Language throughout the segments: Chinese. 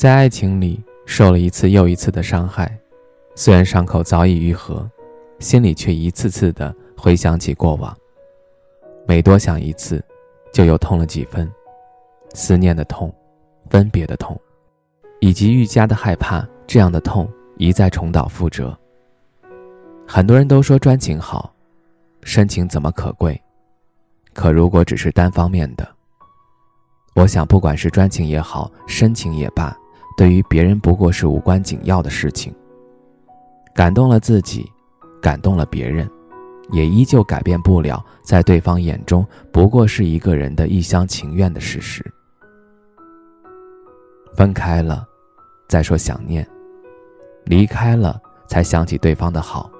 在爱情里受了一次又一次的伤害，虽然伤口早已愈合，心里却一次次的回想起过往。每多想一次，就又痛了几分，思念的痛，分别的痛，以及愈加的害怕这样的痛一再重蹈覆辙。很多人都说专情好，深情怎么可贵？可如果只是单方面的，我想不管是专情也好，深情也罢。对于别人不过是无关紧要的事情，感动了自己，感动了别人，也依旧改变不了在对方眼中不过是一个人的一厢情愿的事实。分开了，再说想念；离开了，才想起对方的好；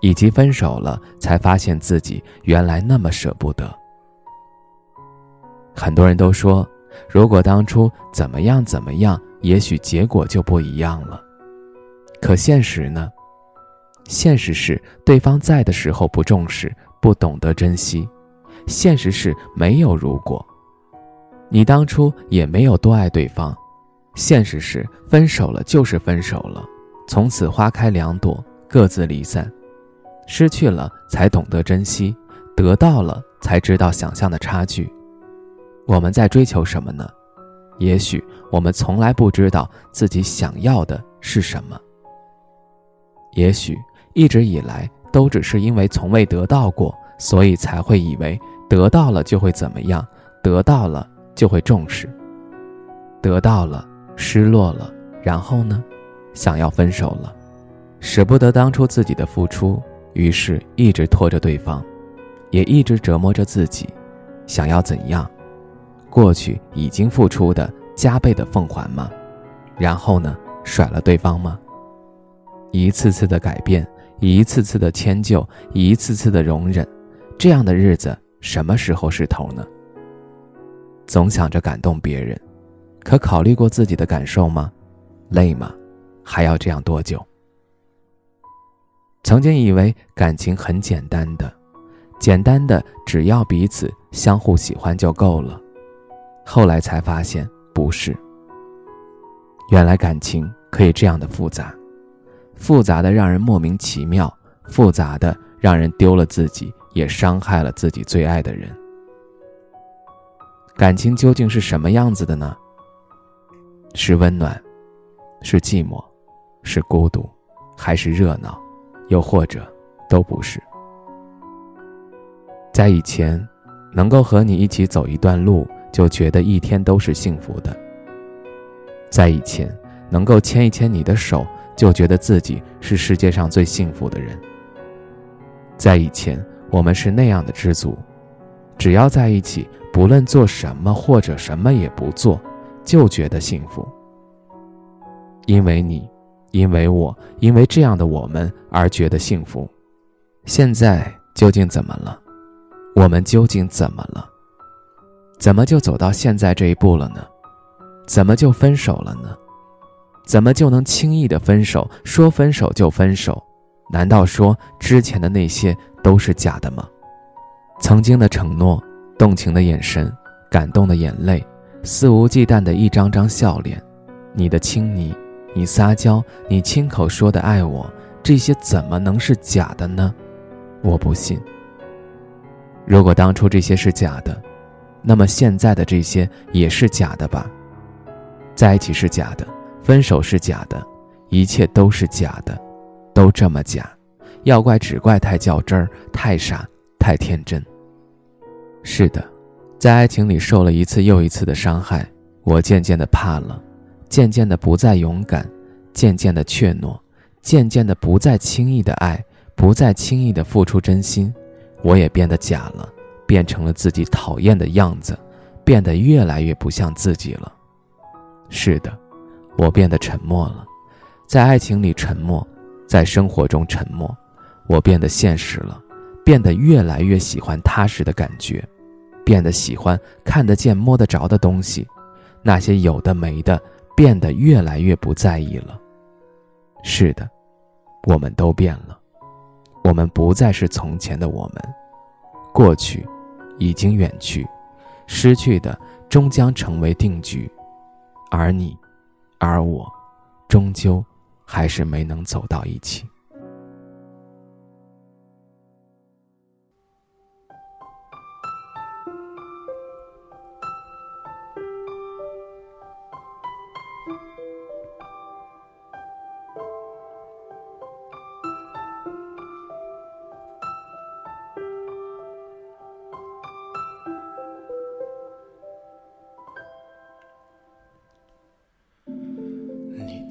以及分手了，才发现自己原来那么舍不得。很多人都说，如果当初怎么样怎么样。也许结果就不一样了，可现实呢？现实是对方在的时候不重视，不懂得珍惜；现实是没有如果，你当初也没有多爱对方；现实是分手了就是分手了，从此花开两朵，各自离散。失去了才懂得珍惜，得到了才知道想象的差距。我们在追求什么呢？也许我们从来不知道自己想要的是什么。也许一直以来都只是因为从未得到过，所以才会以为得到了就会怎么样，得到了就会重视。得到了，失落了，然后呢，想要分手了，舍不得当初自己的付出，于是一直拖着对方，也一直折磨着自己，想要怎样？过去已经付出的加倍的奉还吗？然后呢，甩了对方吗？一次次的改变，一次次的迁就，一次次的容忍，这样的日子什么时候是头呢？总想着感动别人，可考虑过自己的感受吗？累吗？还要这样多久？曾经以为感情很简单的，简单的只要彼此相互喜欢就够了。后来才发现不是。原来感情可以这样的复杂，复杂的让人莫名其妙，复杂的让人丢了自己，也伤害了自己最爱的人。感情究竟是什么样子的呢？是温暖，是寂寞，是孤独，还是热闹，又或者都不是？在以前，能够和你一起走一段路。就觉得一天都是幸福的。在以前，能够牵一牵你的手，就觉得自己是世界上最幸福的人。在以前，我们是那样的知足，只要在一起，不论做什么或者什么也不做，就觉得幸福。因为你，因为我，因为这样的我们而觉得幸福。现在究竟怎么了？我们究竟怎么了？怎么就走到现在这一步了呢？怎么就分手了呢？怎么就能轻易的分手？说分手就分手？难道说之前的那些都是假的吗？曾经的承诺，动情的眼神，感动的眼泪，肆无忌惮的一张张笑脸，你的亲昵，你撒娇，你亲口说的爱我，这些怎么能是假的呢？我不信。如果当初这些是假的，那么现在的这些也是假的吧？在一起是假的，分手是假的，一切都是假的，都这么假，要怪只怪太较真儿、太傻、太天真。是的，在爱情里受了一次又一次的伤害，我渐渐的怕了，渐渐的不再勇敢，渐渐的怯懦，渐渐的不再轻易的爱，不再轻易的付出真心，我也变得假了。变成了自己讨厌的样子，变得越来越不像自己了。是的，我变得沉默了，在爱情里沉默，在生活中沉默，我变得现实了，变得越来越喜欢踏实的感觉，变得喜欢看得见、摸得着的东西，那些有的没的，变得越来越不在意了。是的，我们都变了，我们不再是从前的我们，过去已经远去，失去的终将成为定局。而你，而我，终究还是没能走到一起。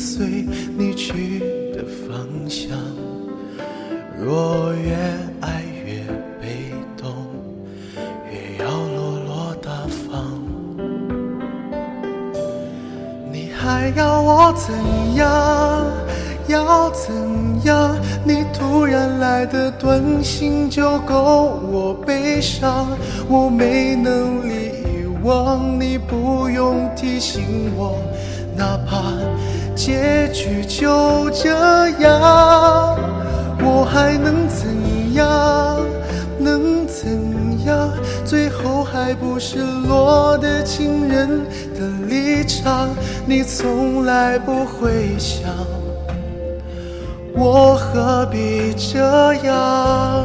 随你去的方向。若越爱越被动，越要落落大方。你还要我怎样？要怎样？你突然来的短信就够我悲伤，我没能力遗忘，你不用提醒我，结局就这样，我还能怎样？能怎样？最后还不是落得情人的立场，你从来不会想。我何必这样？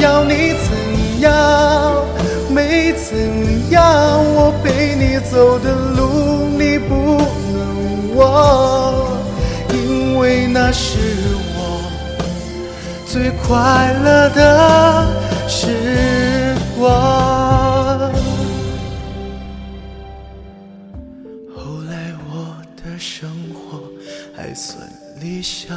要你怎样，没怎样，我陪你走的路你不能忘，因为那是我最快乐的时光。后来我的生活还算理想。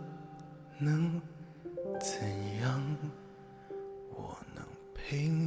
能怎样？我能陪你。